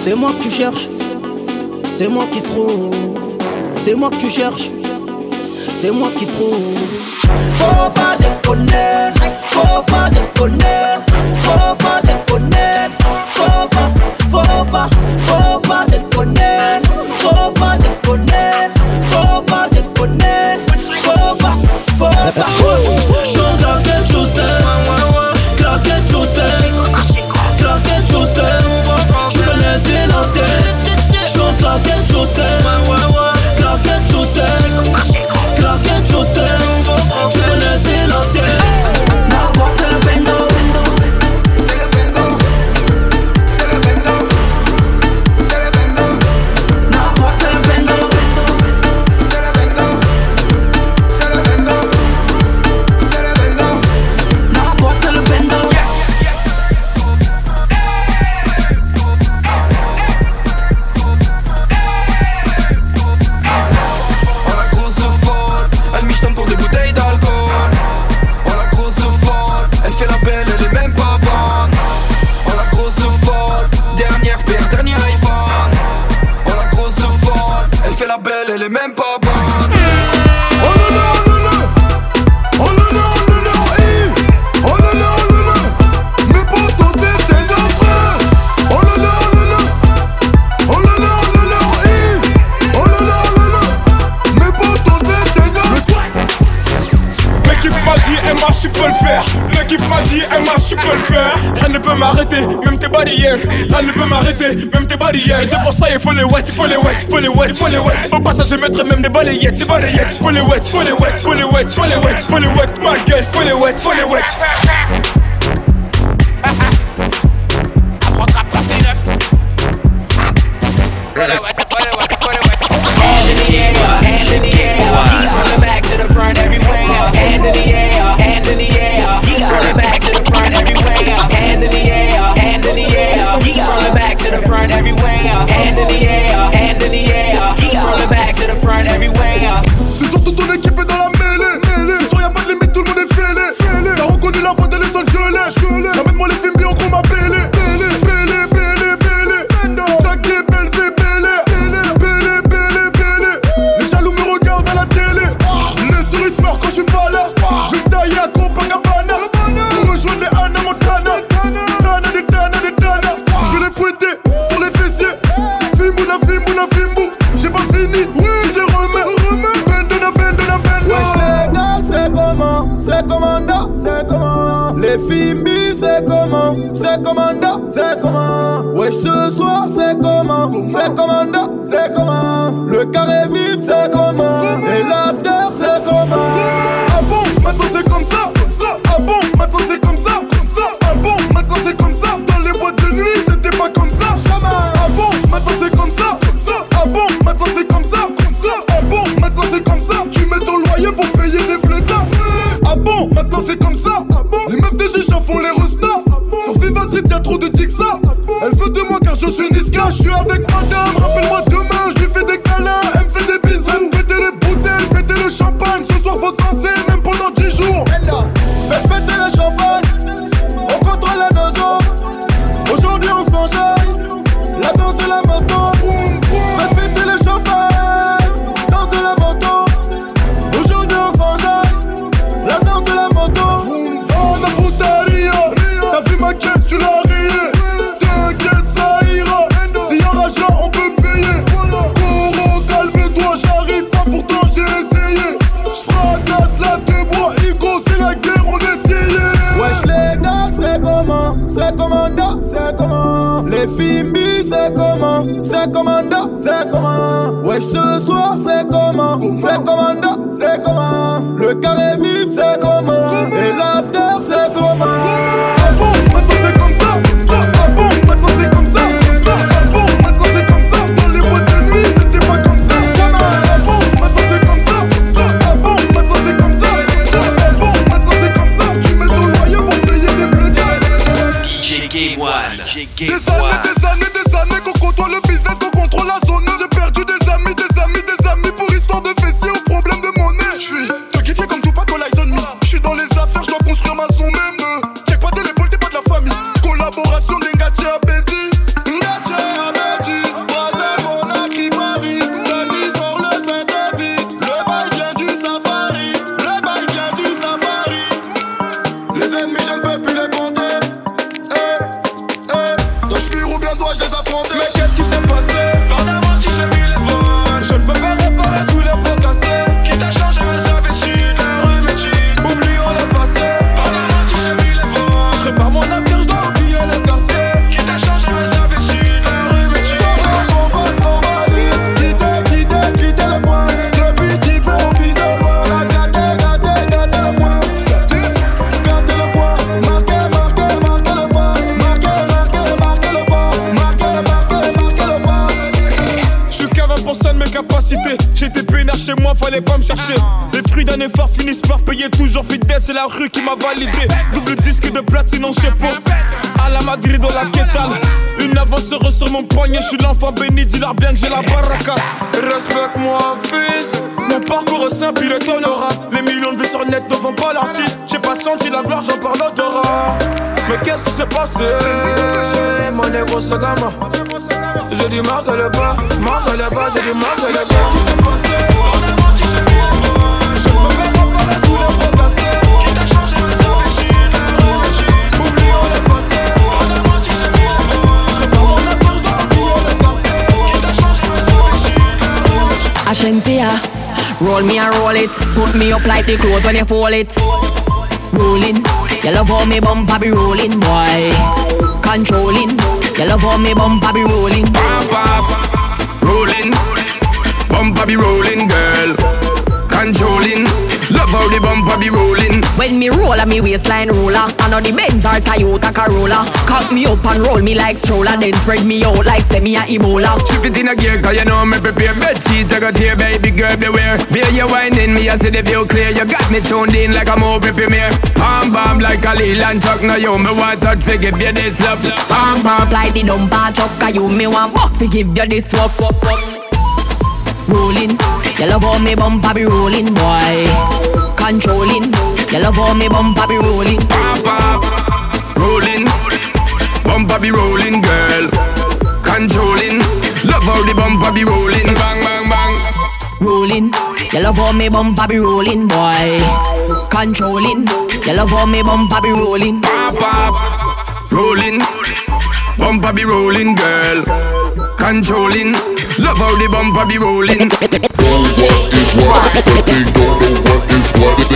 C'est moi que tu cherches, c'est moi qui trouve. C'est moi que tu cherches, c'est moi qui trouve. Faut pas déconner, faut pas déconner, faut pas déconner, faut pas, faut pas, faut pas déconner, faut pas déconner, faut pas déconner, faut pas, faut pas. Personne ne peut m'arrêter, même tes barrières. De pour ça, il faut les wet, faut les wet, faut les wet, faut les wet. Au passage, je mettrai même des balayettes, des balayettes. Faut les wet, faut les wet, faut les wet, faut les wet, faut les wet. Ma gueule, faut les wet, faut les wet. Des années, des années, des années qu'on côtoie le business, qu'on contrôle la zone. J'ai perdu des amis, des amis, des amis pour histoire de fessier ou problème de monnaie. Je suis C'est la rue qui m'a validé. Double disque de platine en chapeau. À la Madrid dans la quétale. Une avance sur mon poignet. Je suis l'enfant béni. Dis-leur bien que j'ai la baraka. Respecte-moi, fils. Mon parcours est simple, il est honorable. Les millions de vues sur net ne font pas l'artiste. J'ai pas senti la gloire, j'en parle d'odorat. Mais qu'est-ce qui s'est passé? Mon ce gamin. J'ai dit marque le pas, marque le pas, j'ai dit marque le pas. Qu'est-ce qui s'est passé? Roll me and roll it. Put me up like the clothes when you fold it. Rolling, you love how me bumper be rolling, boy. Controlling, you love how me bumper be rolling. Pop, pop, rolling. Bumper be rolling, girl. Controlling. Love how the bumper be rolling. When me roll a me waistline roller. I know the Benz or Toyota Corolla. Cock me up and roll me like stroller. Then spread me out like semi a Ebola Shift it in a gear, cause you know me prepare. Bed sheet, I got here, baby girl, beware. Beer you winding, me I see the view clear. You got me tuned in like a movie premiere. Bam bomb like a Leland truck Now you me want touch to give you this love Bam bomb. Like the dumper truck A you me want buck fi give you this walk walk walk Rolling, you love how me bumper be rolling, boy. Controlling, you love how me bumper be rolling Pop, pop, rolling Bumper be rolling, girl Controlling Love how the bumper be rolling Bang, bang, bang Rolling, you love how me bumper be rolling, boy Controlling, you love how me bumper be rolling Pop, pop, rolling Bumper be rolling, girl Controlling Love how the bumper be rolling All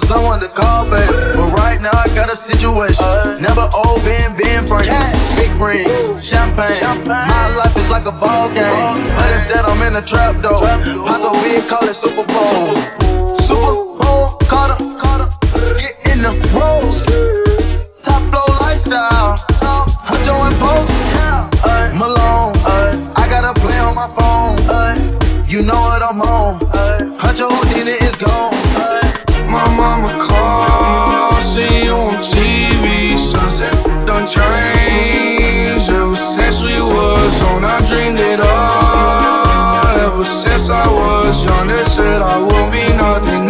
for someone to call. But right now I got a situation. Never old been being frank. Big rings, champagne. My life is like a ball game. But instead I'm in a trap though. Paso we call it Super Bowl. haven't ever since we was on. I dreamed it all. Ever since I was young, they said I won't be nothing.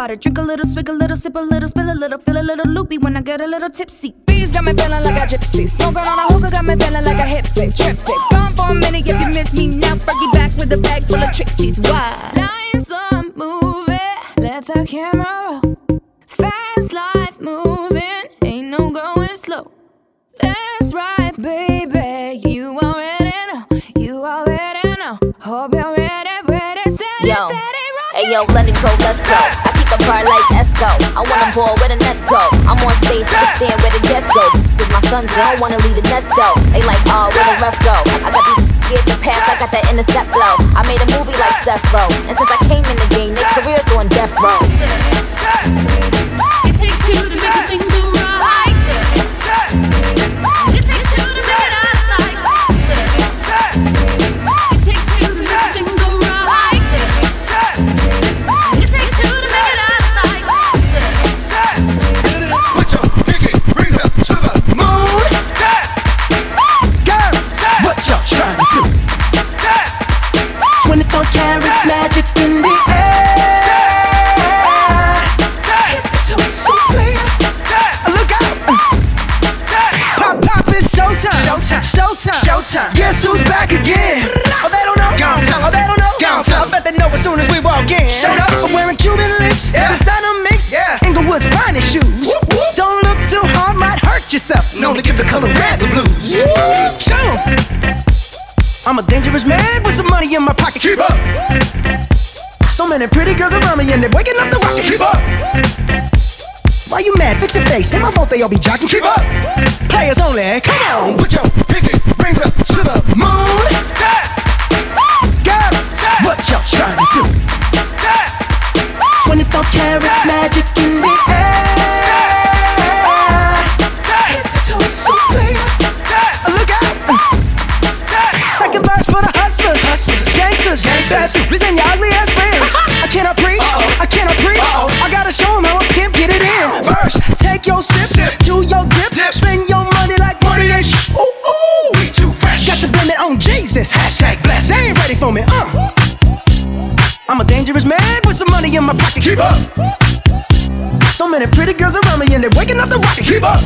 about it. Drink a little, swig a little, sip a little, spill a little, feel a little loopy when I get a little tipsy. Bees got me feeling like a gypsy. Smoking on a hookah got me feeling like a hippie. Trippy. Gone for a minute if you miss me now. Fergie back with a bag full of tricksies. Why? Life's a movie. Let the camera roll. Fast life moving. Ain't no going slow. That's right, baby. You already know. You already know. Hope you're ready, ready, steady, Yo. steady. Hey yo, let it go, let's go. I keep a bar like Esco. I wanna ball where the Nets go. I'm on stage, I stand where the guests go. Cause my sons, they don't wanna leave the nest though. They like, oh, where the rest go? I got these scared to pass, I got that intercept flow. I made a movie like Seth Row. And since I came in the game, their career's on death row. It takes two to make a thing do. 24 karat magic in the air. Head to toe, so. Look out. Pop, pop, it's showtime. Showtime. Showtime. Showtime. Guess who's back again? Oh, they don't know. Gone tell 'em. Oh, they don't know. Gone tell 'em. I bet they know as soon as we walk in. Showed up. I'm wearing Cuban links. Yeah. Designer mix. Yeah. Inglewood's finest shoes. Don't look too hard, might hurt yourself. Known to give the color red the blues. Show 'em. I'm a dangerous man with some money in my pocket. Keep up. So many pretty girls around me and they're waking up the rocket. Keep up. Why you mad? Fix your face. Ain't my fault they all be jocking. Keep up. Players only. Come on. Put your pinky rings up to the Moon. Girls, what y'all trying to do? 24 karat magic in the air. For the hustlers. Gangsters. Bad bitches and your ugly ass friends. I cannot preach. I cannot preach. I gotta show 'em how a pimp get it in. First, take your sip. sip. Do your dip. Spend your money like money ain't sh- Ooh, ooh. We too fresh. Got to blame it on Jesus. Hashtag blessed. They ain't ready for me. Uh. I'm a dangerous man with some money in my pocket. Keep up. So many pretty girls around me and they're waking up the rocket. Keep up.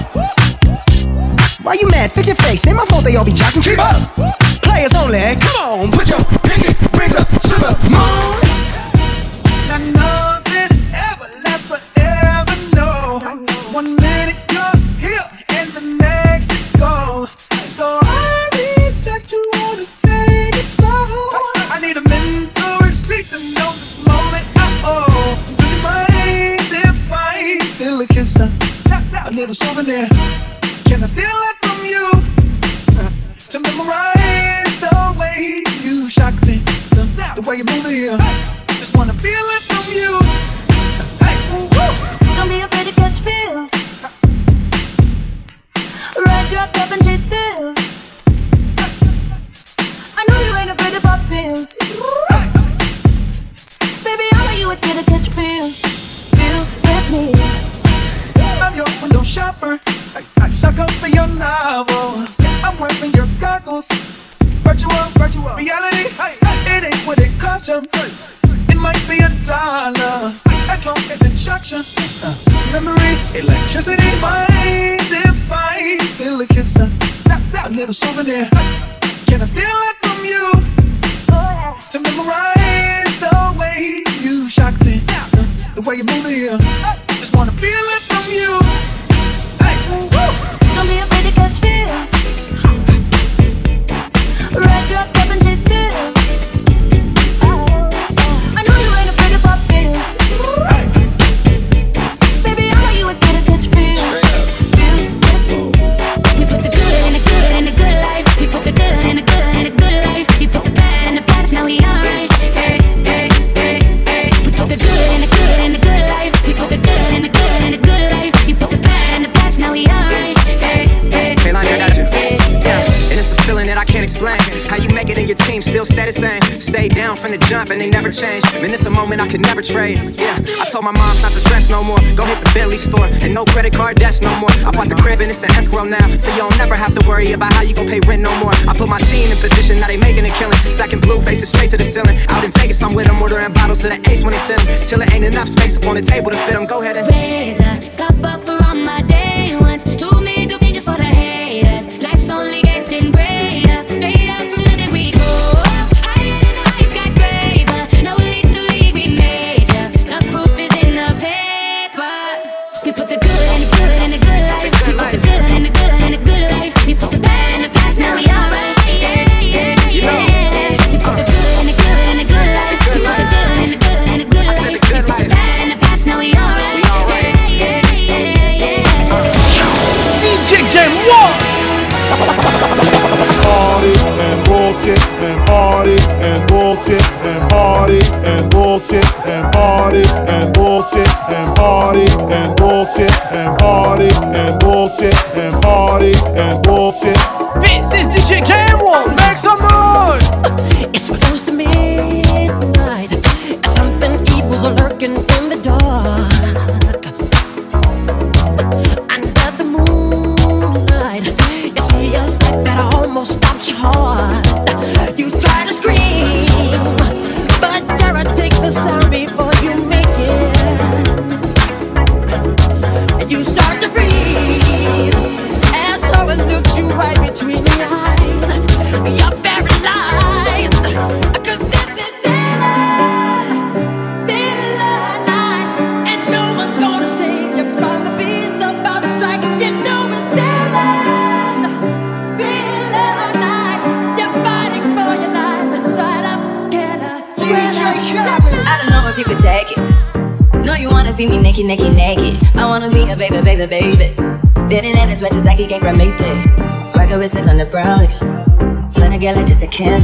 Why you mad? Fix your face. Ain't my fault they all be jocking. Keep up. Players only. Come on. Put your pinky rings up to the moon. Ever lasts forever. No, one minute you're here and the next you. So I expect you wanna take it slow. I need a to know this moment. Kiss? A, a little souvenir. Little souvenir. Can I steal it from you? To memorize the way you shock me. Uh, the way you move here. No more. I bought the crib and it's an escrow now, so you don't never have to worry about how you gon' pay rent no more. I put my team in position, now they making a killing. Stacking blue faces straight to the ceiling. Out in Vegas, I'm with them, ordering bottles to the ace when they send 'em. Till it ain't enough space up on the table to fit them. Go ahead and I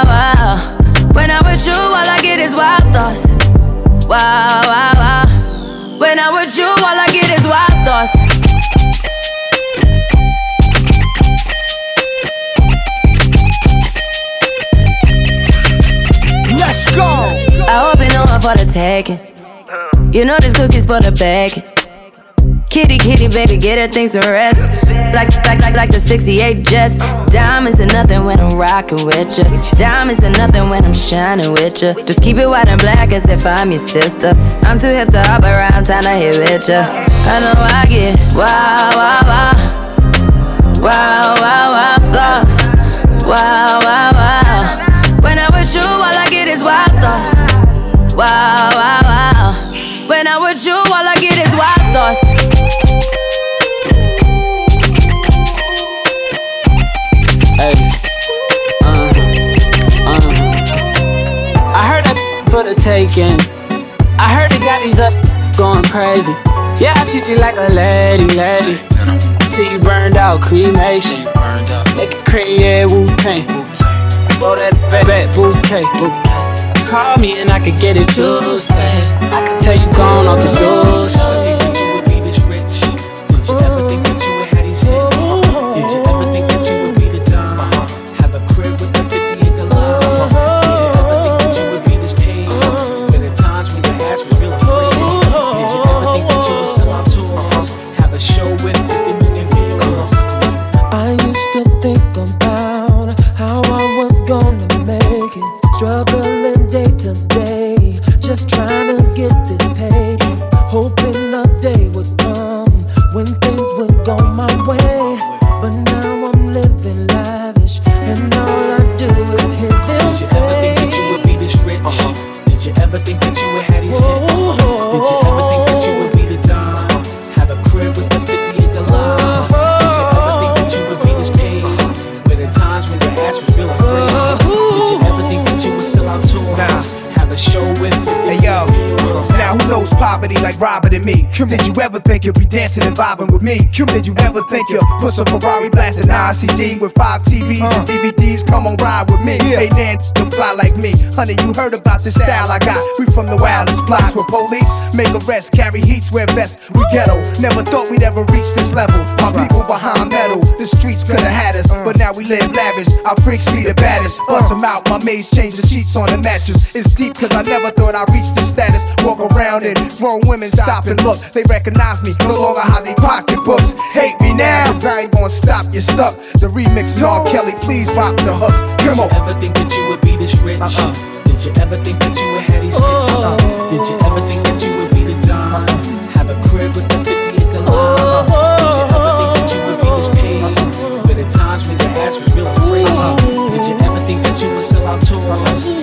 For the taking. You know this cookie's for the bag. Kitty, kitty, baby, get her things to rest. Like, like, like, like the 68 Jets. Diamonds and nothing when I'm rocking with you. Diamonds and nothing when I'm shining with you. Just keep it white and black as if I'm your sister. I'm too hip to hop around, time to hit with you. I know I get wow, wow, wow. Wow, wow, wow, thoughts. Wow, wow, wow. The taking. I heard it got these up going crazy. Yeah, I treat you like a lady, lady. Till you burned out, cremation. Make it cream, yeah, Wu Tang. Throw that back bouquet. Call me and I could get it juicy. I could tell you gone off the doors. Did you ever think you'd put some Ferrari blasting ICD with five TVs and uh. DVDs? Come on, ride with me. Hey, Dan, don't fly like me. Honey, you heard about the style I got. We from the wildest blocks where police make arrests, carry heats, wear vests. We ghetto. Never thought we'd ever reach this level. My people behind metal, the streets could have had us, but now we live lavish. Our freaks be the baddest. Uh. Bust them out, my maids change the sheets on the mattress. It's deep cause I never thought I'd reach this status. Walk around and grown women stop and look. They recognize me, no longer how they pocketbooks. Hate me now, cause I ain't gonna stop, you're stuck. The remix is R. Kelly, please rock the hook. Come on. Did you ever think that you would be this rich? Uh-uh. Did you ever think that you would have these hits? Did you ever think that you would be the dime? Uh-uh. Have a crib with the 50 acre lot? Uh-uh. Oh, oh, Did you ever think that you would be this oh. paid? Where the times when your ass was real afraid? Did you ever think that you would sell out tours?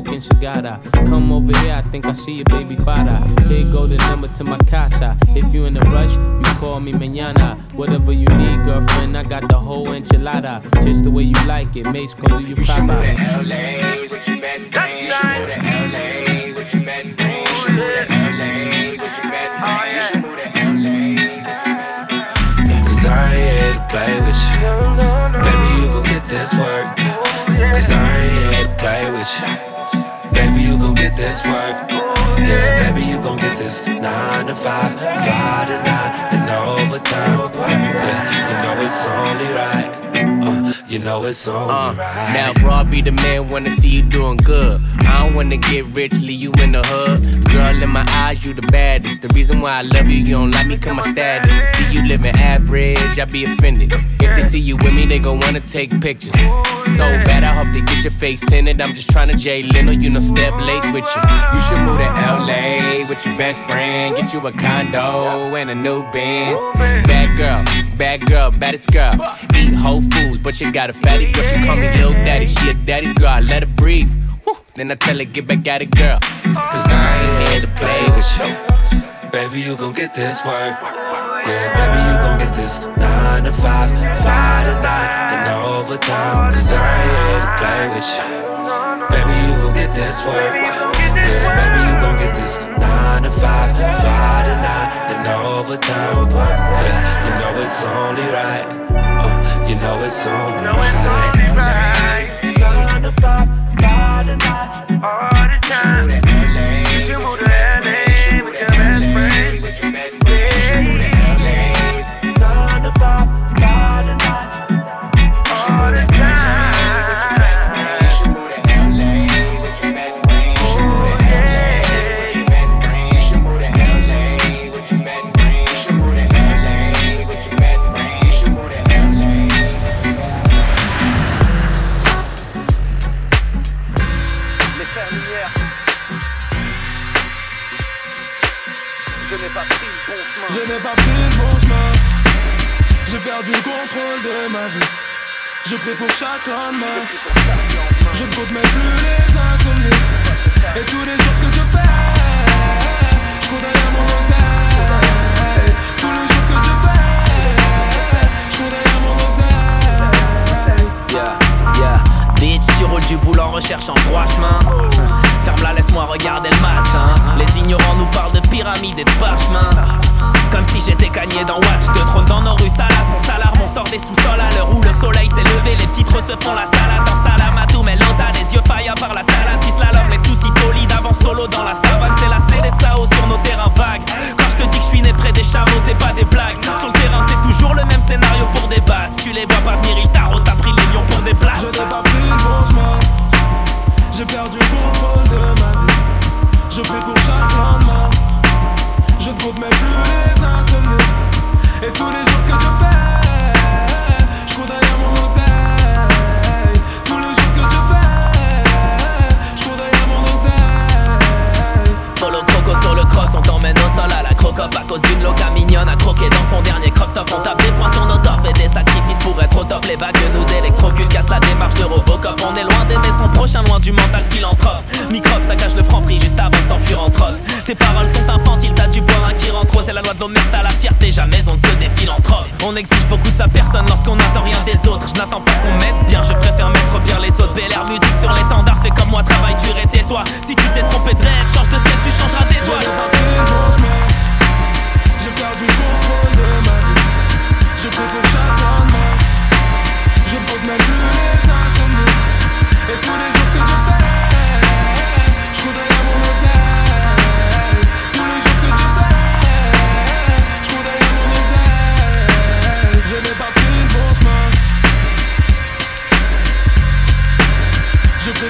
Smoking cigar. Come over here, I think I see your baby father. Here go the number to my casa. If you in a rush, you call me mañana. Whatever you need, girlfriend, I got the whole enchilada. Just the way you like it, Mace gon' do you Popeye. LA with your best friend. You should move to LA with your best friend. Oh, you should move to LA with your best friend. You should move to Cause I ain't here to play with you. Baby, you gon' get this work. Cause I ain't here to play with you. This work. Yeah, baby, you gon' get this nine to five, five to nine, and overtime. Yeah, you know it's only right. You know it's only Uh, right. now, broad be the man, wanna see you doing good. I don't wanna get rich, leave you in the hood. Girl, in my eyes, you the baddest. The reason why I love you, you don't like me, cause my status. To see you living average, I be offended. If they see you with me, they gon' wanna take pictures. So bad, I hope they get your face in it. I'm just tryna Jay Leno, you know, step late with you. You should move to LA with your best friend. Get you a condo and a new Benz. Bad girl, bad girl, baddest girl. Eat whole foods, but you got a fatty girl. She call me Lil Daddy. She a daddy's girl, I let her breathe. Whew. Then I tell her, get back at it, girl. Cause I ain't here to play with you. Baby, you gon' get this work. Yeah, baby, you gon' get this nine to five, five to nine, and overtime. Cause I ain't here to play with you. Baby, you gon' get this work. Yeah, baby, you gon' get this nine to five, five to nine, and overtime. Yeah, you know it's only right. Uh, you know it's only right. Nine to five, five to nine. All the time. You should move to LA with your best friend. With your best friend.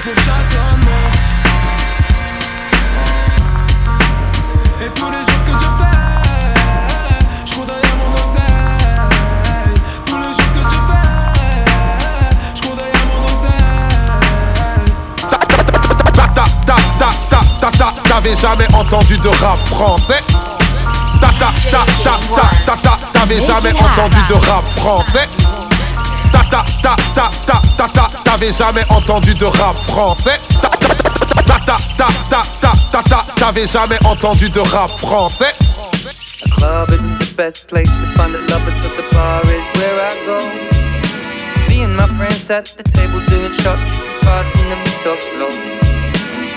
Prêt pour chacun de moi. Et tous les jours que je fais, je cours derrière mon oseille. Tous les jours que je fais, je cours derrière mon oseille. Ta ta ta ta ta ta ta T'avais jamais entendu de rap français Ta ta ta ta ta ta ta T'avais jamais entendu de rap français Ta ta ta ta ta ta ta T'avais jamais entendu de rap français. T'avais jamais entendu de rap français. A club isn't the best place to find a lover So the bar is where I go. Me and my friends at the table doing shots fast and then we talk slow.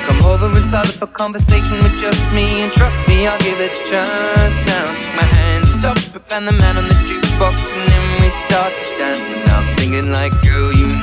Come over and start up a conversation with just me And trust me, I'll give it a chance. Now my hand, stop and the man on the jukebox And then we start to dance. And I'm singing like, girl, you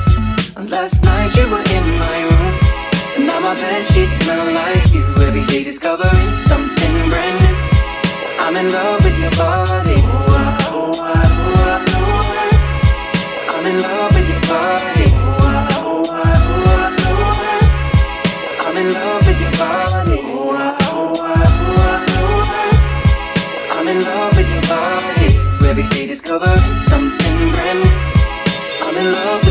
And last night you were in my room. And now my bed sheets smell like you. Every day discovering something brand new. I'm in love with your body. I'm in love with your body. I'm in love with your body. I'm in love with your body. Every day discovering something brand new. I'm in love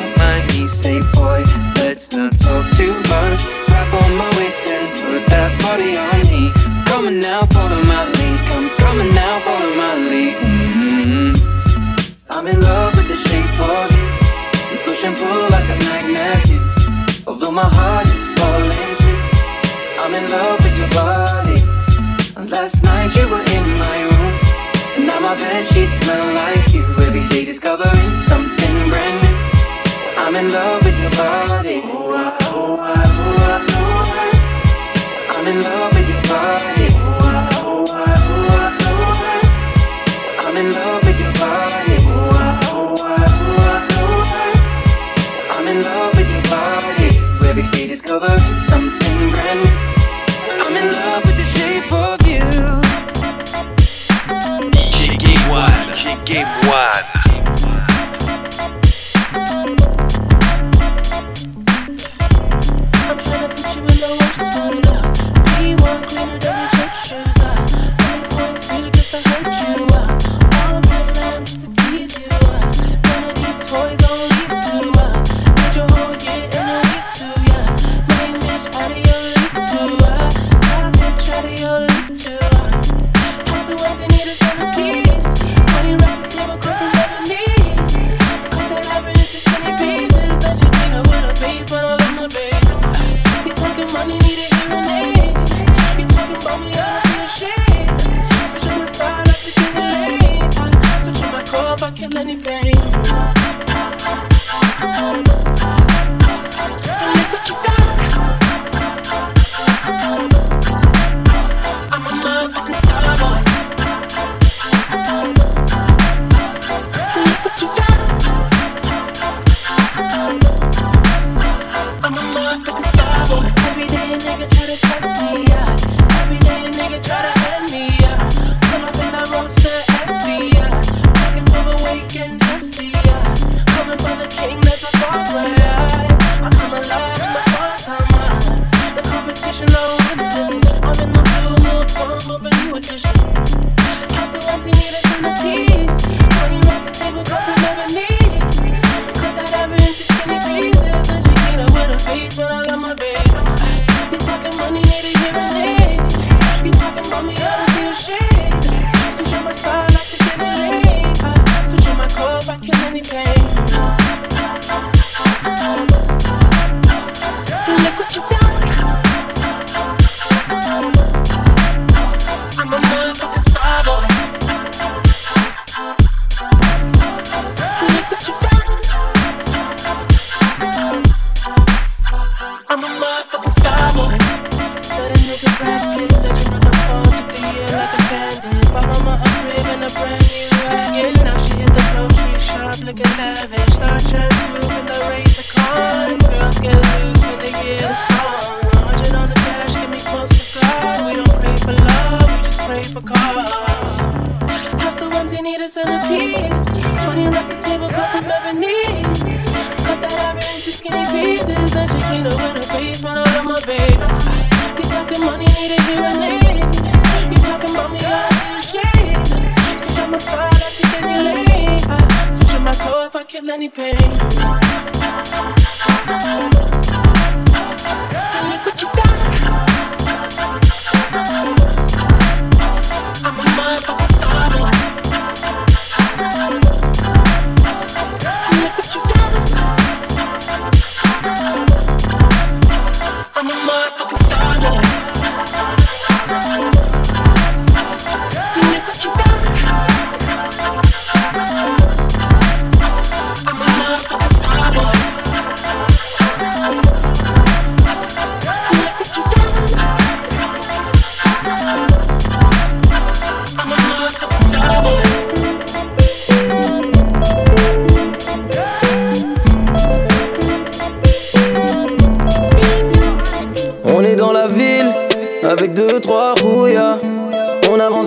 Say, boy, let's not talk too much. Grab on my waist and put that body on me. Come on now, follow my lead. Come on now, follow my lead. Mhm. I'm in love with the shape of you. We push and pull like a magnet. Although my heart is falling too. I'm in love with your body. And last night you were in my room. And now my bed sheets smell like you. Every day discovering. I'm in love with your body. I'm in love.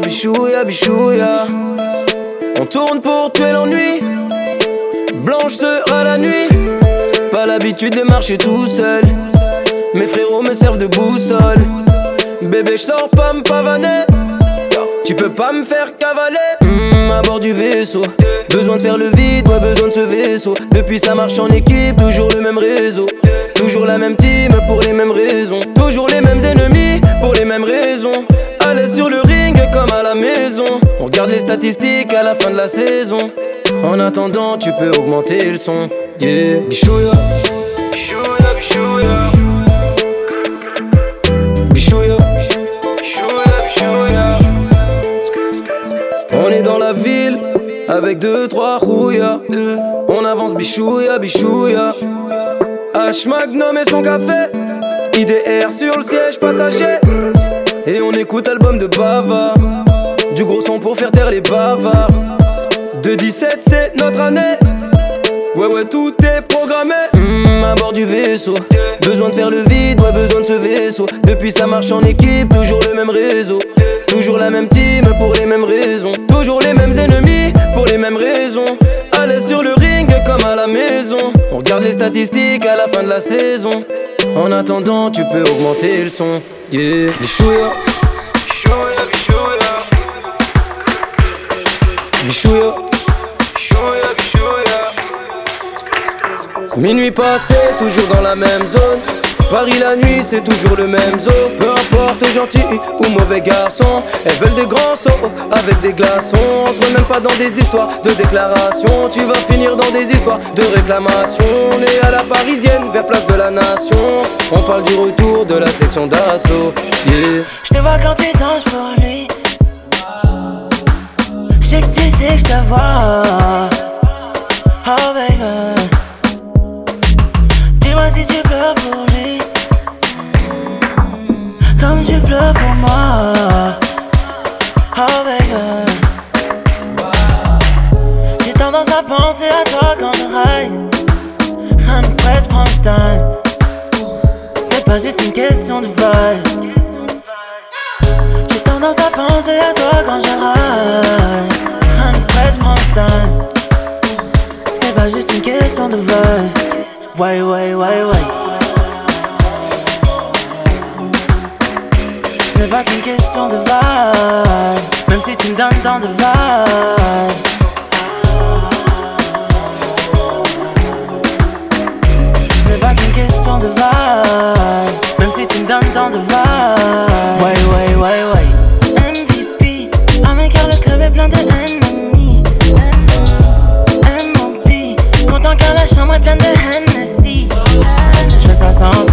Bichouya bichouya. On tourne pour tuer l'ennui. Blanche sera la nuit. Pas l'habitude de marcher tout seul. Mes frérots me servent de boussole. Bébé, j'sors pas me pavaner. Tu peux pas me faire cavaler. Hmm, à bord du vaisseau. Besoin de faire le vide, ouais, besoin de ce vaisseau. Depuis ça marche en équipe, toujours le même réseau. Toujours la même team pour les mêmes raisons. Toujours les mêmes ennemis pour les mêmes raisons. Comme à la maison. On regarde les statistiques à la fin de la saison. En attendant, tu peux augmenter le son. Yeah, bichouya. Bichouya, bichouya. Bichouya. Bichouya. On est dans la ville avec deux, trois rouillas. On avance bichouya, bichouya. H Magnum et son café. IDR sur le siège passager. Et on écoute album de Bava. Du gros son pour faire taire les bavards. De 17, c'est notre année. Ouais, ouais, tout est programmé. Hmm, à bord du vaisseau. Besoin de faire le vide, ouais, besoin de ce vaisseau. Depuis ça marche en équipe, toujours le même réseau. Toujours la même team pour les mêmes raisons. Toujours les mêmes ennemis pour les mêmes raisons. Allez sur le ring comme à la maison. On regarde les statistiques à la fin de la saison. En attendant, tu peux augmenter le son. Yeah. Bichouya. Bichouya, bichouya. Minuit passé, toujours dans la même zone. Paris la nuit, c'est toujours le même zoo. Peu importe gentil ou mauvais garçon, elles veulent des grands sauts avec des glaçons. Entre même pas dans des histoires de déclaration. Tu vas finir dans des histoires de réclamation. On est à la parisienne, vers place de la nation. On parle du retour de la section d'assaut. Je te vois quand tu danses pour lui. Je sais que tu sais que je te vois. Oh baby. Si tu pleures pour lui. Comme tu pleures pour moi. Oh baby. J'ai tendance à penser à toi quand je ride. Rien ne presse, prends le pas juste une question de vibe. J'ai tendance à penser à toi quand je ride. Rien ne presse, prends le pas juste une question de vibe. Ouais, ouais, ouais, ouais. Ce n'est pas qu'une question de vibe. Même si tu me donnes tant de vibe. Ce n'est pas qu'une question de vibe. Même si tu me donnes tant de vibe.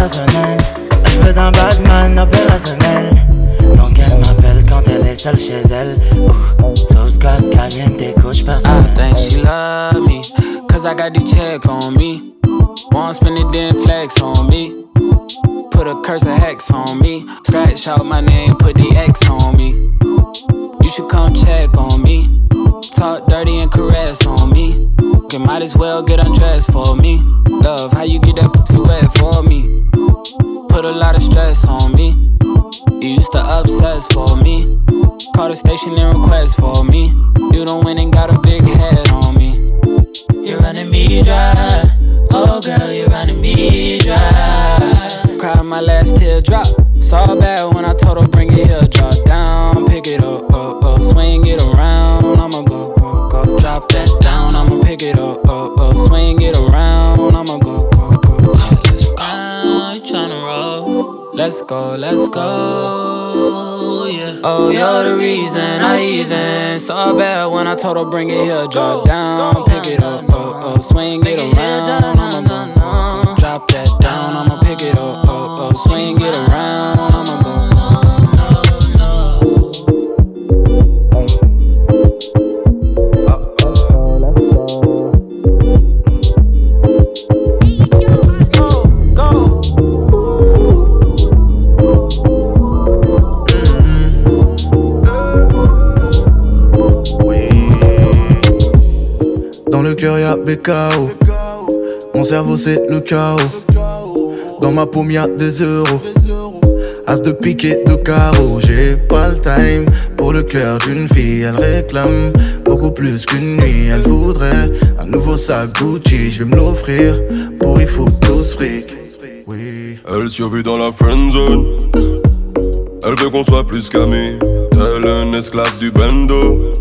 Elle veut d'un Batman opérationnel. Donc elle m'appelle quand elle est seule chez elle. Ouh, sauce God caliente, coach I personnel. think she love me, cause I got the check on me. Won't spend it, then flex on me. Put a curse of hex on me. Scratch out my name, put the X on me. You should come check on me. Talk dirty and caress on me. You might as well get undressed for me. Love, how you get that pussy wet for me? Put a lot of stress on me. You used to obsess for me. Call the station and request for me. You don't win and got a big head on me. You're running me dry. Oh girl, you're running me dry. Cried my last teardrop. Saw bad when I told her bring it here. Drop down, pick it up, up, up. Swing it around. I'ma go, go, go. Drop that down. I'ma pick it up, up, up. Swing it around. I'ma go, go, go. Yeah, let's go. Now you tryna roll. Let's go, let's go. Yeah. Oh, you're the reason I even saw bad when I told her bring it here. Drop down, pick it up, up, up. Swing it around. I'ma go, go, go. Drop that down. I'ma pick it up, up, up. Swing it around. Dans le cœur y'a BKO. Mon cerveau c'est le chaos. Dans ma paume y'a des euros. As de pique et de carreau. J'ai pas le time pour le cœur d'une fille. Elle réclame beaucoup plus qu'une nuit. Elle voudrait un nouveau sac Gucci. Je vais me l'offrir pour il faut tous fric. Elle survit dans la friend zone. Elle veut qu'on soit plus qu'amis. Elle est une esclave du bando.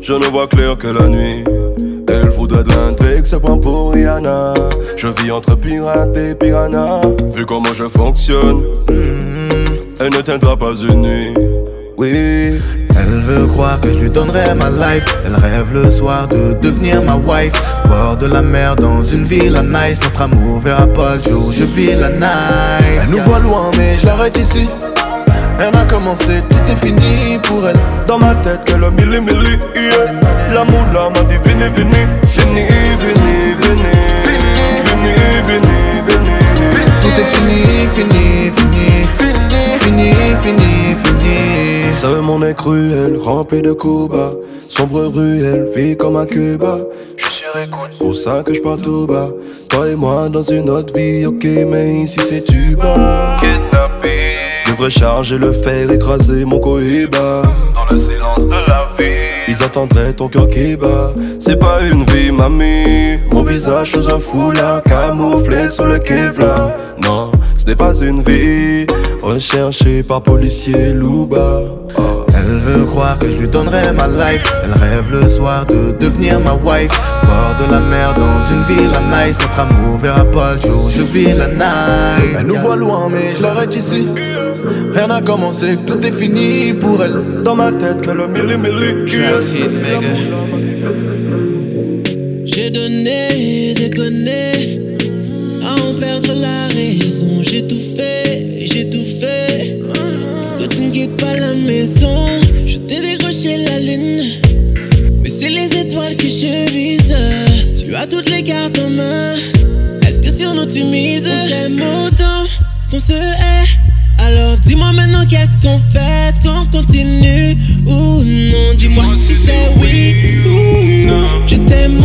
Je ne vois clair que la nuit. Elle voudrait de l'intrigue, se prend pour Rihanna. Je vis entre pirate et piranha. Vu comment je fonctionne, elle ne tiendra pas une nuit. Oui. Elle veut croire que je lui donnerai ma life. Elle rêve le soir de devenir ma wife. Bord de la mer dans une ville à nice. Notre amour verra pas le jour, je vis la night. Elle nous voit loin, mais je l'arrête ici. Rien n'a commencé, tout est fini pour elle. Dans ma tête, qu'elle a mille et mille, yeah. L'amour là m'a dit venez, venez, venez, venez, venez, venez, venez, venez. Tout est fini, fini, fini. Fini, fini, fini. Ce monde est cruel, rempli de coups bas. Sombre ruelle, vie comme un Cuba. Je suis sur écoute, pour ça que je parle tout bas. Toi et moi dans une autre vie, ok, mais ici c'est du bas. Kidnappé. Devrais charger le fer, écraser mon cohiba. Dans le silence de la ils attendraient ton cœur qui bat. C'est pas une vie, mamie. Mon visage sous un foulard, camouflé sous le Kevlar. Non, ce n'est pas une vie. Recherché par policier Louba. Elle veut croire que je lui donnerai ma life. Elle rêve le soir de devenir ma wife. Bord de la mer dans une ville à nice. Notre amour verra pas le jour, je vis la night. Elle nous voit loin, mais je l'arrête ici. Rien n'a commencé, tout est fini pour elle. Dans ma tête, mille et mille. J'ai donné, déconné, à en perdre la raison. J'ai tout fait. Quittes pas la maison, je t'ai décroché la lune. Mais c'est les étoiles que je vise. Tu as toutes les cartes en main. Est-ce que sur nous tu mises? On s'aime autant qu'on se hait. Alors dis-moi maintenant qu'est-ce qu'on fait? Est-ce qu'on continue ou non? Dis-moi si c'est oui ou non Je t'aime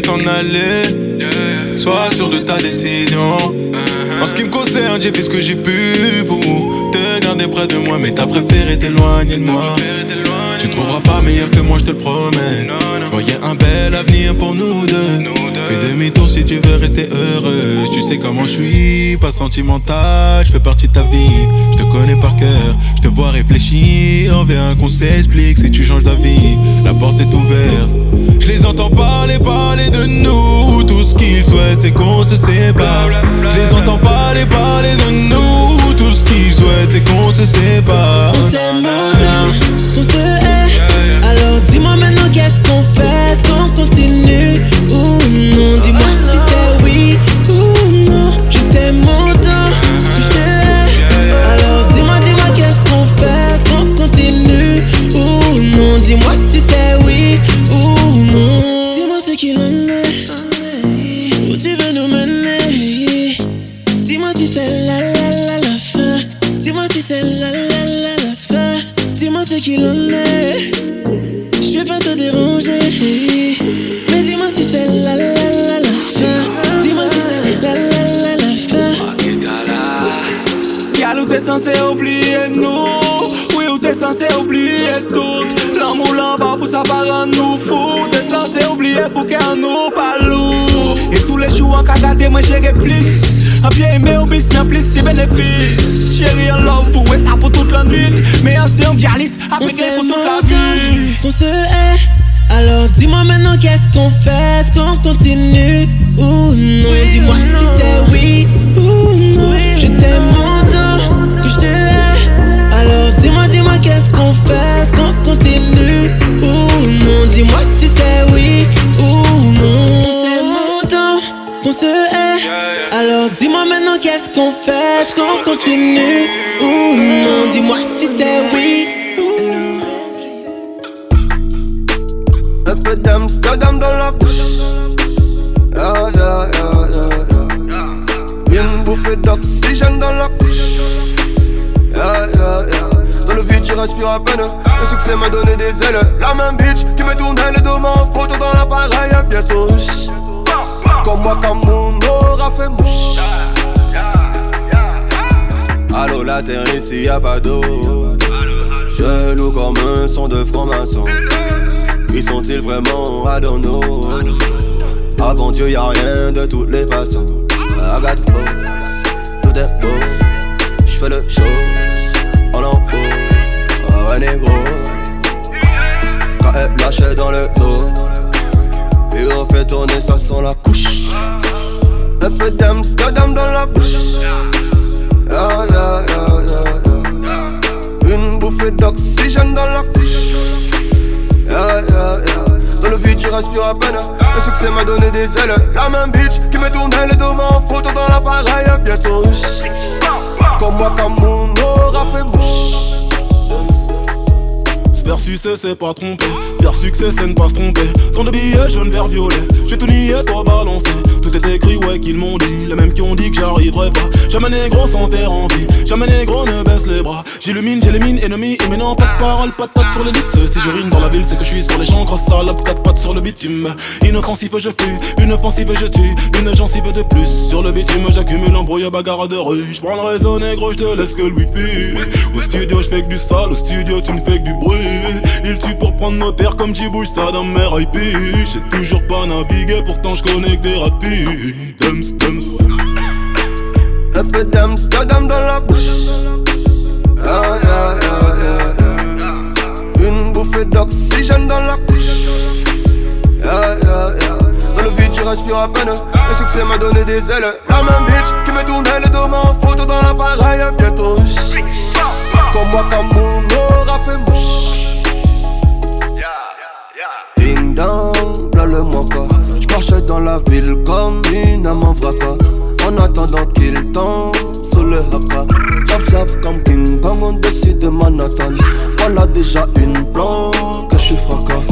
de t'en aller, sois sûr de ta décision. En ce qui me concerne, j'ai fait ce que j'ai pu pour te garder près de moi, mais t'as préféré t'éloigner de moi. Tu trouveras pas meilleur que moi, je te le promets. Je voyais un bel avenir pour nous deux. Fais demi-tour si tu veux rester heureuse. Tu sais comment je suis, pas sentimental. Je fais partie de ta vie, je te connais par cœur. Je te vois réfléchir, on vient qu'on s'explique si tu changes d'avis. La porte est ouverte. Je les entends parler, parler de nous. Tout ce qu'ils souhaitent, c'est qu'on se sépare. Je les entends parler, parler de nous. Tout ce qu'ils souhaitent, c'est qu'on se sépare. On s'aime qu'on se hait Alors dis-moi maintenant qu'est-ce qu'on fait? Qu'on continue ou non? Dis-moi si c'est oui ou non Je t'aime autant que je te hais Alors dis-moi, dis-moi qu'est-ce qu'on fait? Qu'on continue ou non? Dis-moi si c'est oui Dis-moi ce qu'il en est. Où tu veux nous mener? Dis-moi si c'est la la la la fin. Dis-moi si c'est la la la la fin. Dis-moi ce qu'il en est. Je vais pas te déranger. Mais dis-moi si c'est la la la la fin. Dis-moi si c'est la la la la fin. Galou, t'es censé oublier nous t'es censé oublier tout. L'amour là-bas pour ça rendre nous fous T'es censé oublier pour qu'un nous lourd. Et tous les jours en cagade moi j'ai plus. Un bien aimé au bis mais plus c'est bénéfice. Chérie en love vous et ça pour toute la nuit. Mais ancien dialyse après pour toute la vie. qu'on se hait. Alors dis-moi maintenant qu'est-ce qu'on fait, est-ce qu'on continue ou non? Dis-moi si c'est oui ou non. Je t'aime Dis-moi si c'est oui ou non. On s'aime autant qu'on se hait. Alors dis-moi maintenant qu'est-ce qu'on fait, est-ce qu'on continue ou non? Dis-moi si c'est oui. Un peu d'Amsterdam dans la bouche. Yeah, yeah, yeah, yeah, yeah. Une bouffée d'oxygène dans la couche. Respire à peine. Le succès m'a donné des ailes. La même bitch qui me tournait le dos en photo dans l'appareil. Bientôt, comme moi, comme mon aura fait mouche. Allô, la terre ici, y'a pas d'eau. Chelou comme un son de franc-maçon. Qui sont-ils vraiment know Avant Dieu y'a rien de toutes les façons hope, tout est beau J'fais le show un négro lâche dans le dos Et on fait tourner ça sans la couche Un peu d'Amsterdam dans la bouche yeah, yeah, yeah. Une bouffée d'oxygène dans la couche. Dans le vide, je respire à peine. Le succès m'a donné des ailes. La même bitch qui me tournait le dos en photo dans l'appareil. Bientôt, comme moi, comme mon aura fait mouche. Faire sucer, c'est pas tromper. Faire succès, c'est ne pas se tromper. Tant de billets jaune, vert, violet. J'ai tout nié, toi balancé. Tout écrit, ouais, qu'ils m'ont dit. Les mêmes qui ont dit que j'arriverai pas. Jamais négro sans terre en vie. Jamais négro ne baisse les bras. J'illumine, j'élimine, ennemi. Et maintenant, pas de parole, pas de patte sur l'ellipse. Si je rime dans la ville, c'est que je suis sur les champs. Grosse salope, quatre pattes sur le bitume. Inoffensif, je fuis. Une offensive, je tue. Une gencive de plus. Sur le bitume, j'accumule embrouille, bagarre de rue. J'prends le réseau négro, j'te laisse que le wifi. Au studio, j'fais que du sale. Au studio, tu me fais que du bruit. Il tue pour prendre nos terres comme j'y bouge ça dans mes IP. J'ai toujours pas navigué, pourtant j'connais que des rapides. Dums, dums. Un peu d'Amsterdam dans la bouche. Yeah, yeah, yeah, yeah. Une bouffée d'oxygène dans la couche. Yeah. Dans le vide, je respire à peine. Le succès m'a donné des ailes. La même bitch qui me tournait le dos en photo dans l'appareil. Bientôt, comme moi, comme mon aura fait mouche. En attendant qu'il tombe sous le haka. J'ap j'ap comme King Kong au-dessus de Manhattan. Voilà déjà une plombe que je suis fracas.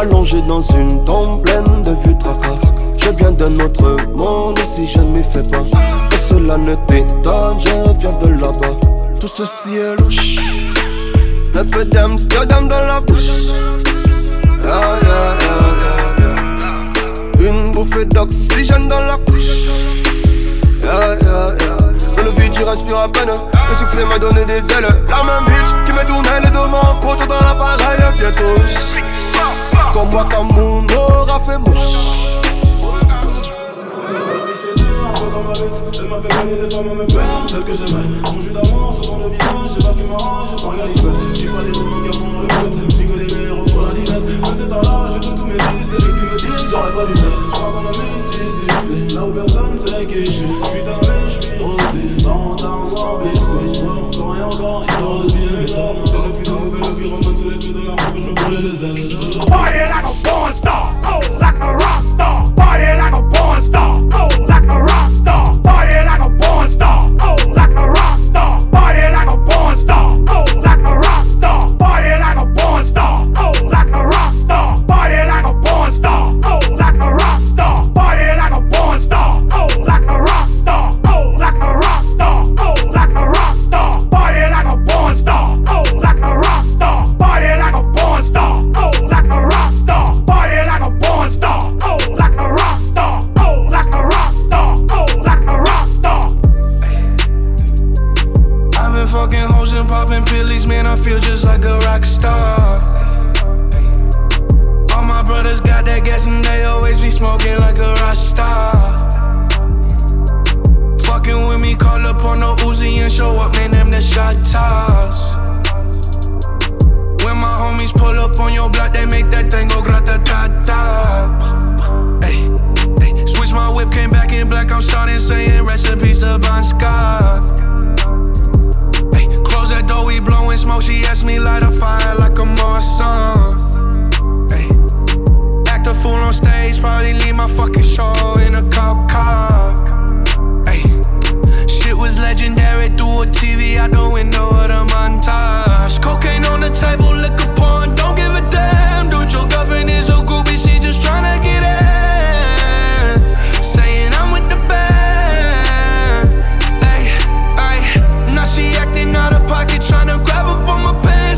Allongé dans une tombe pleine de vues tracas. Je viens d'un autre monde si je ne m'y fais pas. Que cela ne t'étonne, je viens de là-bas. Tout ceci est louche. Un peu d'Amsterdam dans la bouche. Yeah, yeah, yeah. Une bouffée d'oxygène dans la couche. Yeah, yeah, yeah. Dans le vide, je respire à peine. Le succès m'a donné des ailes. La même bitch qui me tournait le dos en photo dans l'appareil. Bientôt, comme moi, mon aura fait mouche. Elle m'a fait gagner des femmes à mes peines, celles que j'aimais. Mon jus d'amour sur ton visage, j'ai pas qui m'arrange, j'ai pas regardé J'ai pas des moments qui font regretter, pique les à cet âge-là, tous mes fils, les mecs me disent J'aurais pas dû mettre trois bonnes amies, Mississippi. Là où personne sait qui je suis, je suis un mec, je rôti Dans un genre biscuit, encore et encore, il dort bien Mais le plus de le les de la rampe, je me brûlais les ailes. Ay, close that door, we blowing smoke, she asked me light a fire like a Morrison. Ay, act a fool on stage, probably leave my fucking show in a cop car. Shit was legendary through a TV out the window of the montage. Cocaine on the table, liquor porn, don't give a damn. Dude, your girlfriend is a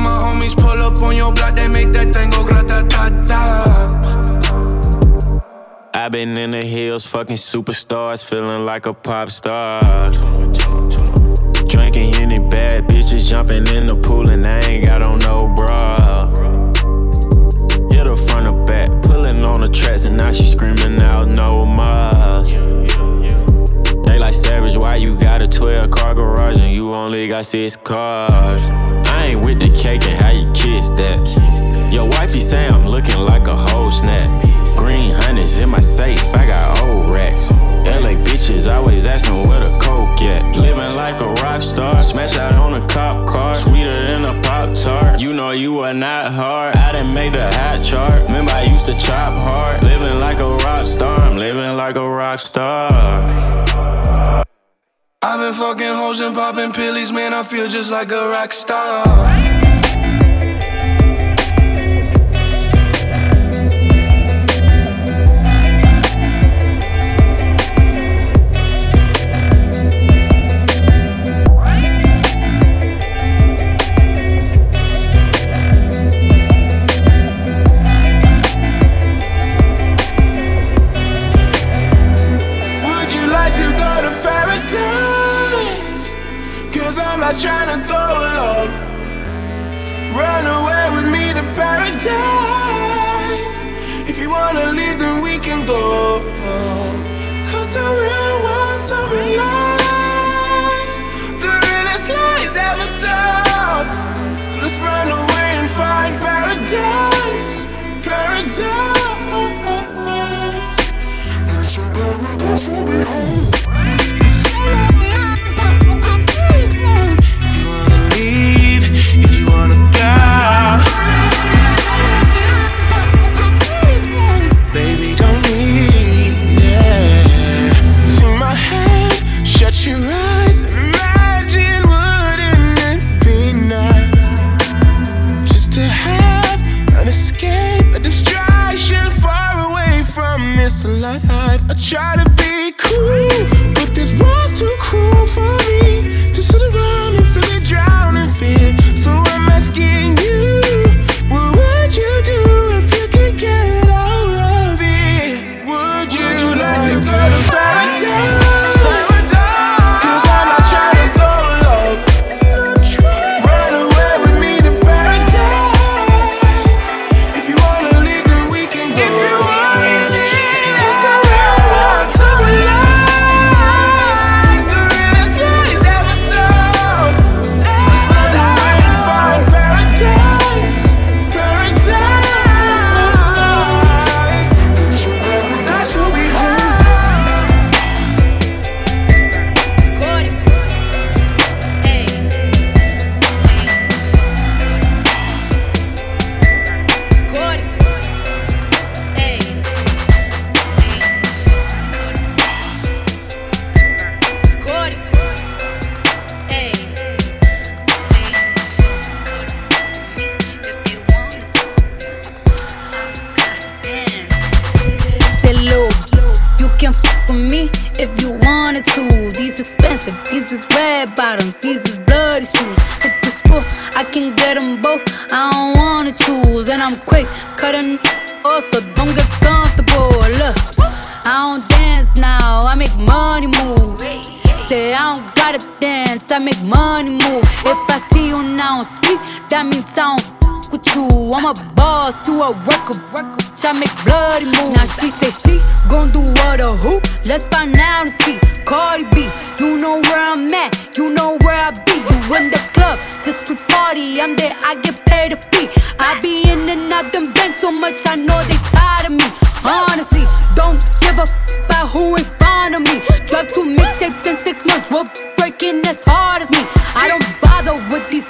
My homies pull up on your block, they make that thing go grata ta ta. I've been in the hills, fucking superstars, feeling like a pop star. Drinking any bad bitches, jumping in the pool, and I ain't got on no bra. Hit her front or back, pulling on the tracks, and now she screaming out no more. They like savage, why you got a 12 car garage and you only got six cars? Ain't with the cake and how you kiss that. Your wifey say I'm looking like a whole snap. Green hundreds in my safe, I got old racks. LA bitches always asking where the coke at. Living like a rock star, smash out on a cop car, sweeter than a pop tart. You know you are not hard. I didn't make the hot chart. Remember I used to chop hard. Living like a rock star, I'm living like a rock star. I've been fucking hoes and popping pillies, man. I feel just like a rock star. These is red bottoms, these is bloody shoes. Hit the school, I can get them both. I don't wanna choose, and I'm quick cutting off, so don't get comfortable. Look, I don't dance now, I make money move. Say I don't gotta dance, I make money move. If I see you now speak, that means I don't f- with you. I'm a boss, you a worker. I make bloody moves. Now she say she gon' do what a who? Let's find out and see. Cardi B, you know where I'm at, you know where I be. You in the club just to party. I'm there, I get paid a fee. I be in and out them banks so much, I know they tired of me. Honestly, don't give a f- about who in front of me. Drop two mixtapes in six months, we're breaking as hard as me. I don't bother with these,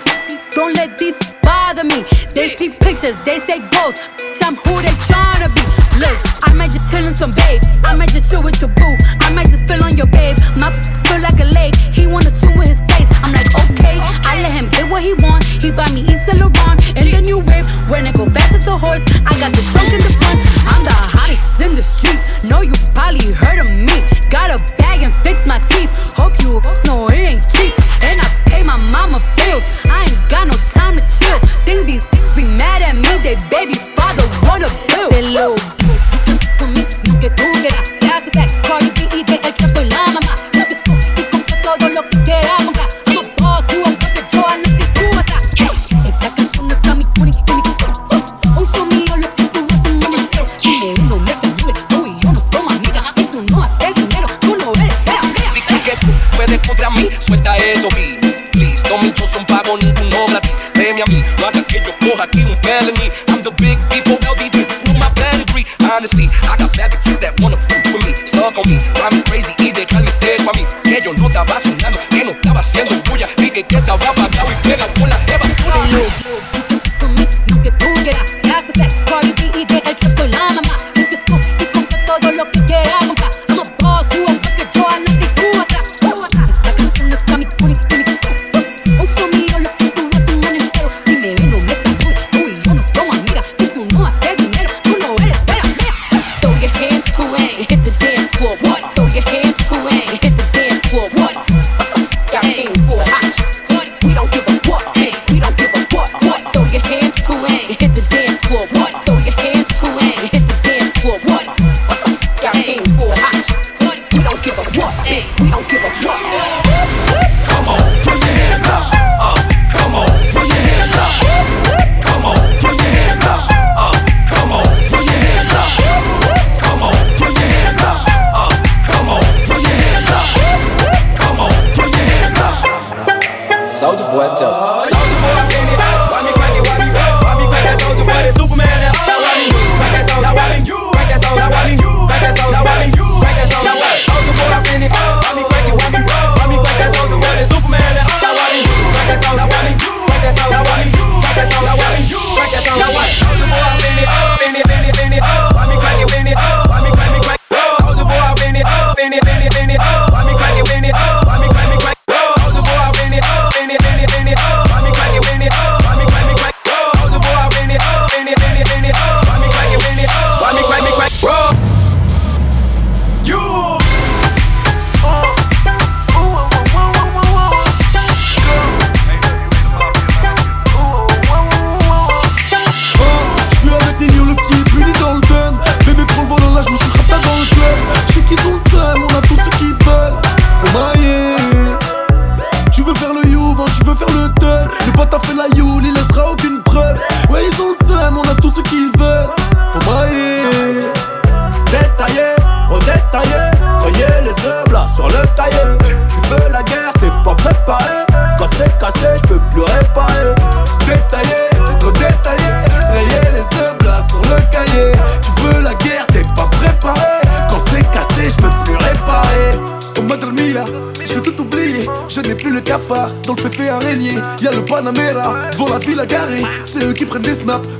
don't let these bother me. They see pictures, they say goals. I'm who they tryna be. Look, I might just chill in some babe. I might just chill with your boo. I might just spill on your babe. My feel like a lake. He wanna swim with his face. I'm like, okay. I let him get what he want. He buy me Yves Saint Laurent and the new whip. When it go fast as a horse, I got the trunk in the front. I'm the hottest in the street. Know you probably heard of me. Got a bag and fix my teeth. Hope you know it ain't cheap. They baby father. Say, "Lil, conmigo que tú quieras. Clase back, Cardi B y de el chef soy la mamá. Yo te escojo y compro todo lo que quieras comprar. I'm a boss, you a worker, yo a la que tú atrás. Esta canción mi cuerpo. Mío lo que tú haces mañana. Si me uno me salude, tú y yo no somos amigas. Si tú no haces dinero, tú no eres de la mía. Dicen que tú puedes contra mí, suelta eso, B. Please, no me son pago ningún nombre a ti. Deme a mí, no hagas que yo coja aquí un felony. I'm the big beef, for all these niggas know my pedigree. Honestly, I got bad bitches that wanna fuck with me, suck on me, me crazy y dejarme ser pa' mí. Que yo no estaba soñando, que no estaba haciendo bulla, dije que estaba pagado y pega con la jeva. Floor. What?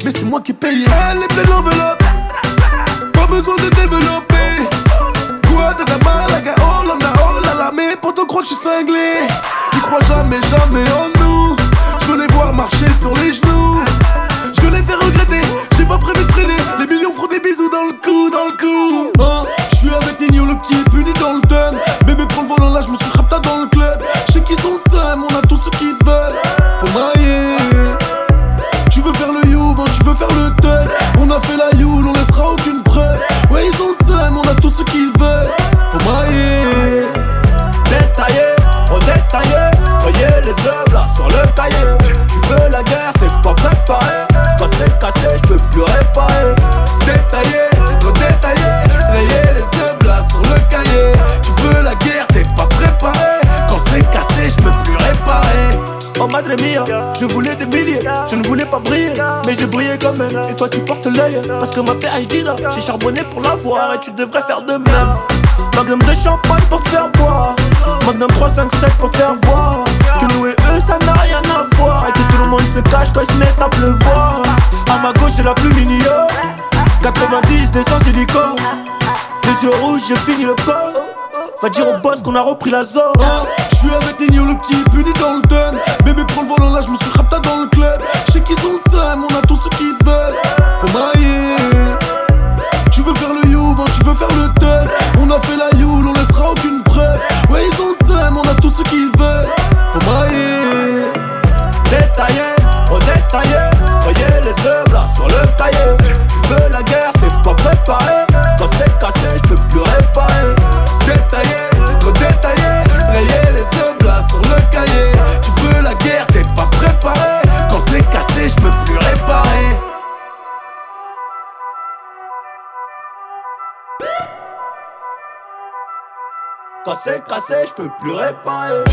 Mais c'est moi qui paye. Elle est pleine l'enveloppe Pas besoin de développer. Quoi de la malaga Oh là là oh Mais pour te croire que je suis cinglé. Ils croient jamais jamais en nous. Je veux les voir marcher sur les genoux Et toi tu portes l'œil, parce que ma PhD là, j'ai charbonné pour l'avoir et tu devrais faire de même. Magnum de champagne pour te faire boire, Magnum 357 pour te faire voir. Que nous et eux ça n'a rien à voir, et que tout le monde se cache quand ils se mettent à pleuvoir. À ma gauche c'est la plus mignonne, 90 des sans silicone. Les yeux rouges, j'ai fini le corps. Va dire au boss qu'on a repris la zone. je suis avec Nino, le petit puni dans le dun. Bébé prend le volant là, je me suis rapta dans le club. Je sais qu'ils ont le seum, on a tout ce qu'ils veulent. Faut mailler. Tu veux faire le youvan, tu veux faire le tug. On a fait la youle, on laissera aucune preuve. Ouais, ils ont le seum, on a tout ce qu'ils veulent. Faut mailler. Détaillé, redétaillé, voyez les œuvres là sur le cahier. Tu veux la guerre, t'es pas préparé. Quand c'est cassé, je peux plus réparer. C'est cassé, je peux plus réparer.